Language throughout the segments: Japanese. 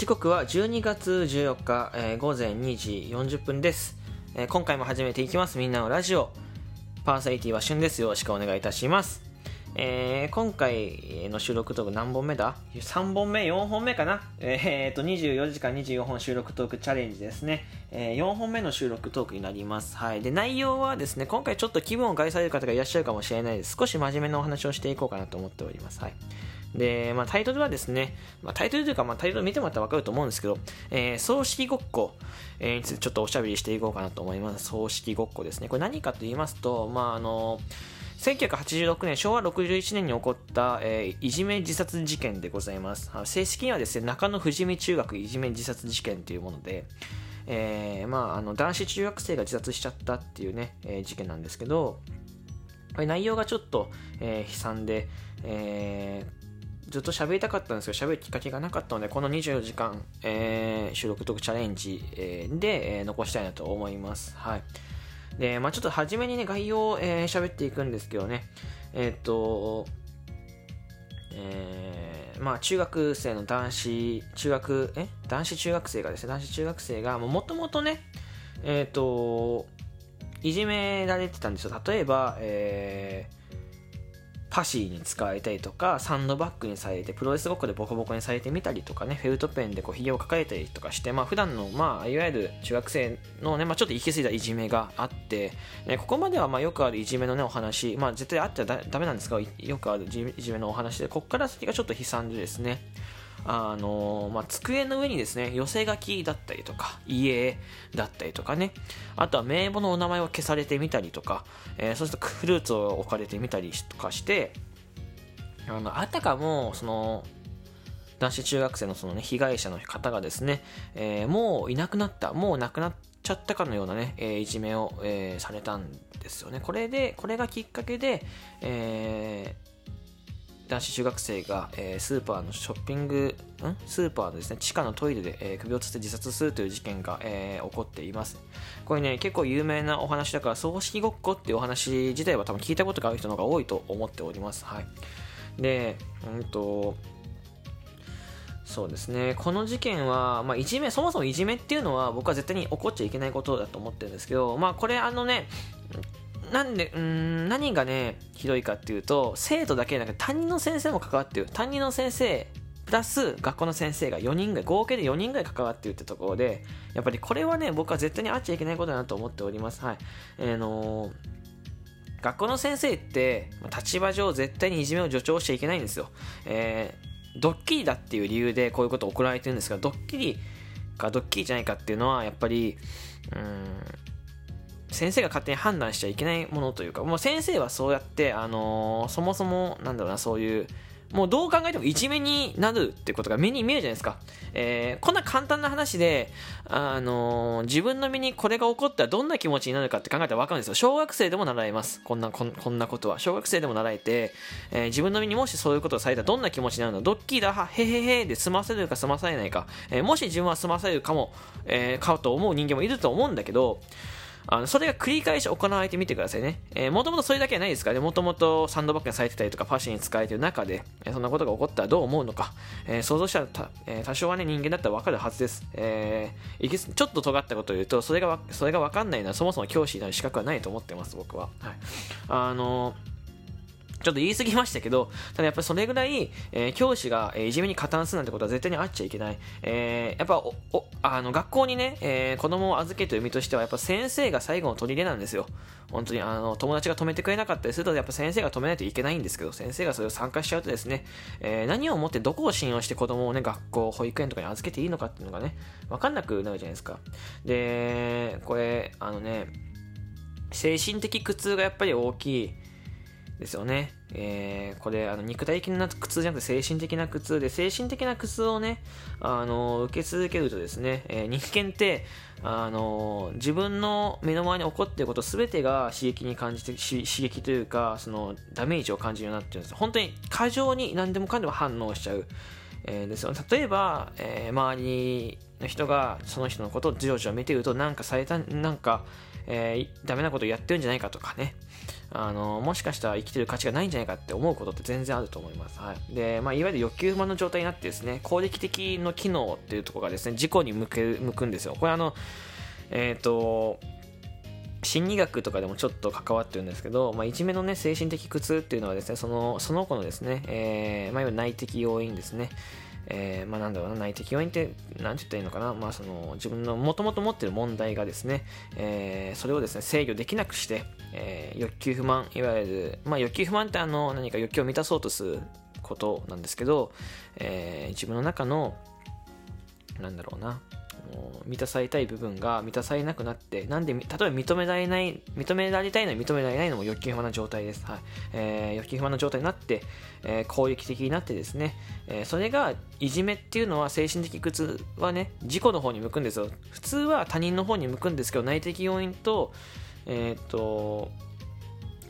時刻は12月14日、えー午前2時40分です、えー今回も始めていきますみんなのラジオパーソナリティは旬ですよろしくお願いいたしますえー今回の収録トーク何本目だ ?3 本目 ?4 本目かな？えーっと、24時間24本収録トークチャレンジですね。えー4本目の収録トークになります。はい。で、内容はですね、今回ちょっと気分を害される方がいらっしゃるかもしれないです。少し真面目なお話をしていこうかなと思っております。はい。で、まあ、タイトルはですね、まあ、タイトルというか、まあ、タイトル見てもらったら分かると思うんですけど、えー葬式ごっこ、えーについてちょっとおしゃべりしていこうかなと思います。葬式ごっこですね。これ何かと言いますと、まあ、あの、1986年、昭和61年に起こった、えーいじめ自殺事件でございます。正式にはですね、中野富士見中学いじめ自殺事件というもので、えーまあ、あの男子中学生が自殺しちゃったっていうね、えー事件なんですけど、これ内容がちょっと、えー悲惨で、えーずっと喋りたかったんですけど、喋るきっかけがなかったので、この24時間、えー収録トークチャレンジ、えーで、えー残したいなと思います。はい。で、まあちょっと初めにね、概要をえー喋っていくんですけどね、えーっと、えーまあ中学生の男子、中学、え？男子中学生がですね、男子中学生が、もともとね、えーっと、いじめられてたんですよ。例えば、えーパシーに使われたりとか、サンドバッグにされて、プロレスごっこでボコボコにされてみたりとかね、フェルトペンでこう、髭を抱えたりとかして、まあ、普段の、まあ、いわゆる中学生のね、まあ、ちょっと行き過ぎたいじめがあって、ね、ここまでは、まあ、よくあるいじめのね、お話、まあ、絶対あってはダメなんですが、よくあるいじめのお話で、ここから先がちょっと悲惨でですね、あのまあ、机の上にですね寄せ書きだったりとか家だったりとかね。あとは名簿のお名前を消されてみたりとか、えーそうするとフルーツを置かれてみたりとかしてあのあたかもその男子中学生のその、ね、被害者の方がですね、えーもういなくなったもう亡くなっちゃったかのようなね、えーいじめを、えーされたんですよね。これでこれがきっかけで、えー男子中学生が、えースーパーのショッピングん？スーパーのですね地下のトイレで、えー首をつって自殺するという事件が、えー起こっています。これね結構有名なお話だから葬式ごっこっていうお話自体は多分聞いたことがある人の方が多いと思っております。はい。でうんとそうですね。この事件は、まあ、いじめそもそもいじめっていうのは僕は絶対に起こっちゃいけないことだと思ってるんですけどまあこれあのねなんでうん何がねひどいかっていうと生徒だけじゃなくて担任の先生も関わってる。担任の先生プラス学校の先生が4人ぐらい合計で4人ぐらい関わってるってところでやっぱりこれはね僕は絶対にあっちゃいけないことだなと思っております。はい。あのー学校の先生って立場上絶対にいじめを助長しちゃいけないんですよ、えードッキリだっていう理由でこういうことを行われてるんですがドッキリかドッキリじゃないかっていうのはやっぱりうーん先生が勝手に判断しちゃいけないものというかもう先生はそうやって、あのーそもそもなんだろうなそういうもうどう考えてもいじめになるってことが目に見えるじゃないですか、えーこんな簡単な話で、あのー自分の身にこれが起こったらどんな気持ちになるかって考えたら分かるんですよ。小学生でも習えます。こんなこんなことは。小学生でも習えて、えー自分の身にもしそういうことをされたらどんな気持ちになるの？ドッキリだ。はへへへ。で済ませるか済まされないか、えーもし自分は済ませるかも、えーかと思う人間もいると思うんだけどあのそれが繰り返し行われてみてくださいね。え、もともとそれだけはないですからね。もともとサンドバッグにされてたりとか、パシに使われてる中で、えーそんなことが起こったらどう思うのか、えー想像したらた、えー多少はね、人間だったらわかるはずです。えーちょっと尖ったことを言うと、それがわ、それがわかんないのはそもそも教師になる資格はないと思ってます、僕は。はい。あのちょっと言い過ぎましたけど、ただやっぱりそれぐらい、えー教師が、えーいじめに加担するなんてことは絶対にあっちゃいけない。えーやっぱおおあの学校にね、えー子供を預けてる身としては、やっぱ先生が最後の砦なんですよ。本当にあの友達が止めてくれなかったりすると、やっぱ先生が止めないといけないんですけど、先生がそれを参加しちゃうとですね、えー何をもってどこを信用して子供をね、学校、保育園とかに預けていいのかっていうのがね、わかんなくなるじゃないですか。で、これ、あのね、精神的苦痛がやっぱり大きいですよね。えーこれあの肉体的な苦痛じゃなくて精神的な苦痛で精神的な苦痛をねあの受け続けるとですね、えー人間ってあの自分の目の前に起こっていること全てが刺激に感じて刺激というかそのダメージを感じるようになってるんです。本当に過剰に何でもかんでも反応しちゃう、えーですよ例えば、えー周りの人がその人のことをじろじろ見てるとなんかされたなんかえー、ダメなことやってるんじゃないかとかね、あのもしかしたら生きてる価値がないんじゃないかって思うことって全然あると思います。はい。で、まあ、いわゆる欲求不満の状態になってですね、攻撃的の機能っていうところがですね、事故に向け向くんですよ。これあの、えっ、ー、と、心理学とかでもちょっと関わってるんですけど、まあ、いじめのね、精神的苦痛っていうのはですね、その、その子のですね、えー、まあ、いわゆる内的要因ですね。えー、まあ、なんだろうな、内的要因って、なんて言ったらいいのかな、まあ、その、自分のもともと持ってる問題がですね、えー、それをですね、制御できなくして、えー、欲求不満、いわゆる、まあ、欲求不満ってあの、何か欲求を満たそうとすることなんですけど、えー、自分の中の、なんだろうな、満たされたい部分が満たされなくなって、なんで、例えば認められない、認められたいのに認められないのも欲求不満な状態です。はい。えー、欲求不満な状態になって、えー、攻撃的になってですね、えー、それが、いじめっていうのは精神的苦痛はね、自己の方に向くんですよ。普通は他人の方に向くんですけど、内的要因と、えっ、と、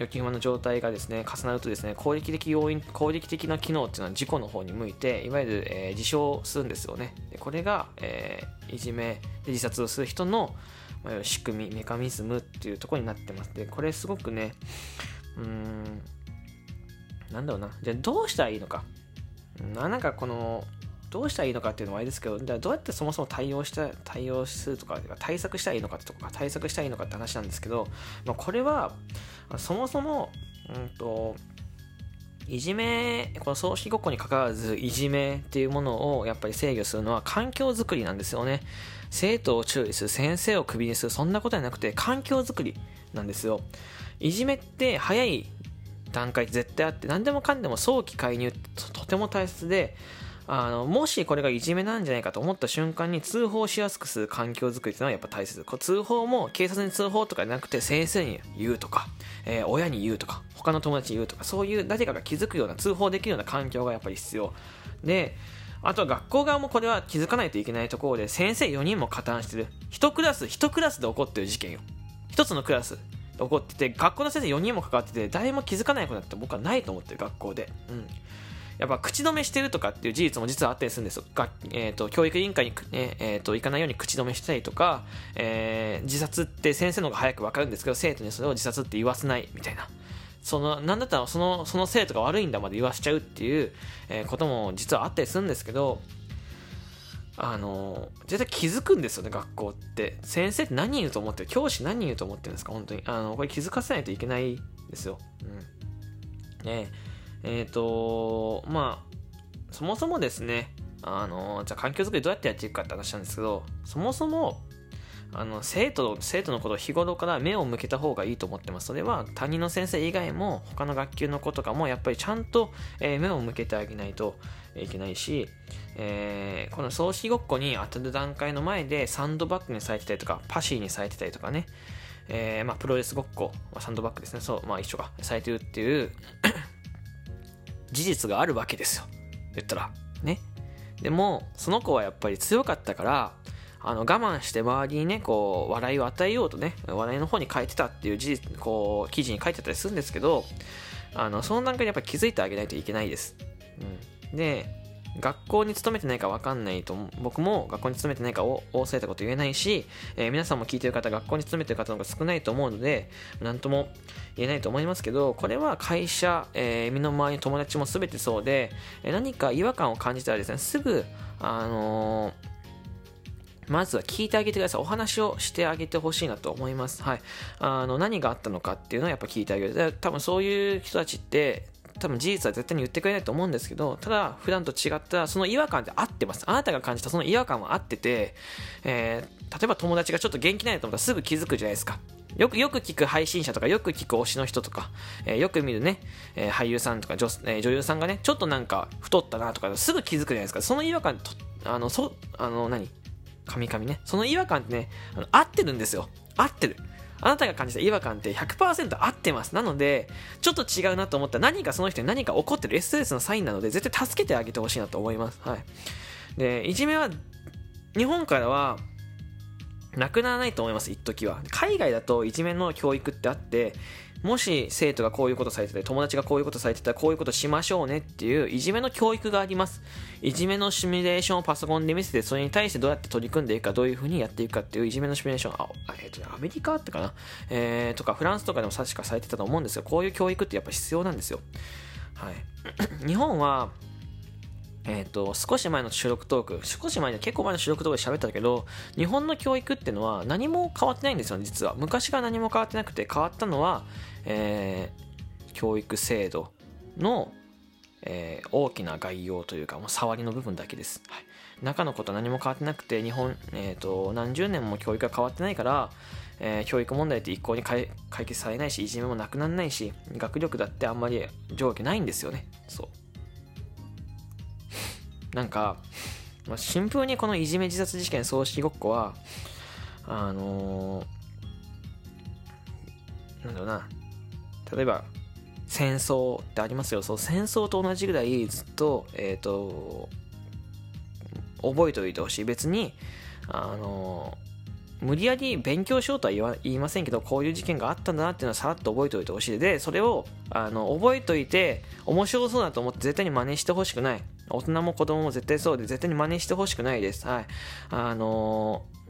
預金不満の状態がですね重なるとですね攻撃的要因攻撃的な機能っていうのは自己の方に向いていわゆる、えー、自傷するんですよね。でこれが、えー、いじめで自殺をする人の、まあ、仕組みメカニズムっていうところになってます。でこれすごくねうーんなんだろうな。じゃあどうしたらいいのか。なんかこのどうしたらいいのかっていうのはあれですけど、どうやってそもそも対応した、対応するとか、対策したらいいのかとか、対策したらいいのかって話なんですけど、まあ、これは、そもそも、うんと、いじめ、この葬式ごっこに関わらず、いじめっていうものをやっぱり制御するのは環境づくりなんですよね。生徒を注意する、先生をクビにする、そんなことじゃなくて環境づくりなんですよ。いじめって早い段階絶対あって、何でもかんでも早期介入ってとても大切で、あの、もしこれがいじめなんじゃないかと思った瞬間に通報しやすくする環境づくりっていうのはやっぱ大切。こ通報も警察に通報とかじゃなくて先生に言うとか、えー、親に言うとか、他の友達に言うとか、そういう誰かが気づくような通報できるような環境がやっぱり必要。で、あとは学校側もこれは気づかないといけないところで、先生4人も加担してる。1クラス、1クラスで起こってる事件よ。1つのクラスで起こってて、学校の先生4人も関わってて、誰も気づかないことだって僕はないと思ってる、学校で。うん。やっぱ口止めしてるとかっていう事実も実はあったりするんですよ。がえーと、教育委員会に、ねえーと、行かないように口止めしたりとか、えー、自殺って先生の方が早く分かるんですけど生徒にそれを自殺って言わせないみたいな。そのなんだったらそのその生徒が悪いんだまで言わせちゃうっていう、えー、ことも実はあったりするんですけどあの絶対気づくんですよね学校って。先生って何言うと思ってる？教師何言うと思ってるんですか？本当に。あのこれ気づかせないといけないですよ、うん。ねえ。えっ、ー、と、まあ、そもそもですね、あの、じゃあ環境づくりどうやってやっていくかって話なんですけど、そもそも、あの生徒生徒のことを日頃から目を向けた方がいいと思ってます。それは担任の先生以外も他の学級の子とかもやっぱりちゃんと、えー、目を向けてあげないといけないし、えー、この葬式ごっこに当たる段階の前でサンドバッグにされてたりとかパシーにされてたりとかね、えー、まあ、プロレスごっこ、まあ、サンドバッグですね。そう、まあ、一緒か。されてるっていう事実があるわけですよ。言ったら。ね。でも、その子はやっぱり強かったから、あの、我慢して周りにね、こう、笑いを与えようとね、笑いの方に変えてたっていう事実、こう、記事に書いてたりするんですけど、あの、その段階でやっぱり気づいてあげないといけないです。うん。で、学校に勤めてないか分かんないと僕も学校に勤めてないかを大勢たこと言えないし、えー、皆さんも聞いてる方学校に勤めてる方の方が少ないと思うので何とも言えないと思いますけどこれは会社、えー、身の回りの友達も全てそうで、何か違和感を感じたらですねすぐあのーまずは聞いてあげてください。お話をしてあげてほしいなと思います。はい。あの、何があったのかっていうのをやっぱ聞いてあげる。多分そういう人たちって、多分事実は絶対に言ってくれないと思うんですけど、ただ普段と違ったその違和感って合ってます。あなたが感じたその違和感は合ってて、えー、例えば友達がちょっと元気ないと思ったらすぐ気づくじゃないですか。よく、よく聞く配信者とか、よく聞く推しの人とか、えー、よく見るね、えー、俳優さんとか女,、えー、女優さんがね、ちょっとなんか太ったなとか、すぐ気づくじゃないですか。その違和感と、あの、そ、あの何、神々ね。その違和感ってね、あの合ってるんですよ。合ってる。あなたが感じた違和感って100%合ってます。なので、ちょっと違うなと思ったら何かその人に何か起こってる SS のサインなので、絶対助けてあげてほしいなと思います。はい。で、いじめは、日本からは、なくならないと思います、一時は。海外だといじめの教育ってあって、もし生徒がこういうことされてて友達がこういうことされてたらこういうことしましょうねっていういじめの教育があります。いじめのシミュレーションをパソコンで見せてそれに対してどうやって取り組んでいくかどういうふうにやっていくかっていういじめのシミュレーションあ、えーと、アメリカってかな、えー、とかフランスとかでも確かされてたと思うんですよこういう教育ってやっぱ必要なんですよ。はい。日本はえっ、ー、と、少し前の収録トーク、少し前の結構前の収録トークで喋ったけど、日本の教育っていうのは何も変わってないんですよ、実は。昔から何も変わってなくて、変わったのは、えー、教育制度の、えー、大きな概要というか、もう触りの部分だけです。はい、中のことは何も変わってなくて、日本、えっ、ー、と、何十年も教育が変わってないから、えー、教育問題って一向に解決されないし、いじめもなくならないし、学力だってあんまり上下ないんですよね。そう。なんか、まあ、シンプルにこのいじめ自殺事件葬式ごっこは、あのー、なんだろうな、例えば、戦争ってありますよ。そう、戦争と同じぐらいずっと、えっ、ー、と、覚えておいてほしい。別に、あのー無理やり勉強しようとは言わ言いませんけど、こういう事件があったんだなっていうのはさらっと覚えておいてほしい。で、それを、あの、覚えておいて、面白そうだと思って絶対に真似してほしくない。大人も子供も絶対そうで、絶対に真似してほしくないです。はい。あのー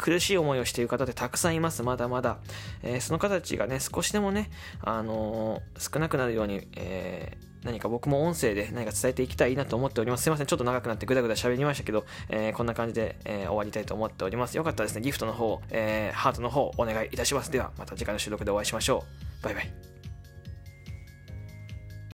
苦しい思いをしている方ってたくさんいます、まだまだ。えー、その方たちがね、少しでもね、あのー、少なくなるように、えー何か僕も音声で何か伝えていきたいなと思っております。すいません。ちょっと長くなってぐだぐだ喋りましたけど、えー、こんな感じで、え、終わりたいと思っております。よかったらですね、ギフトの方、えー、ハートの方お願いいたします。では、また次回の収録でお会いしましょう。バイバイ。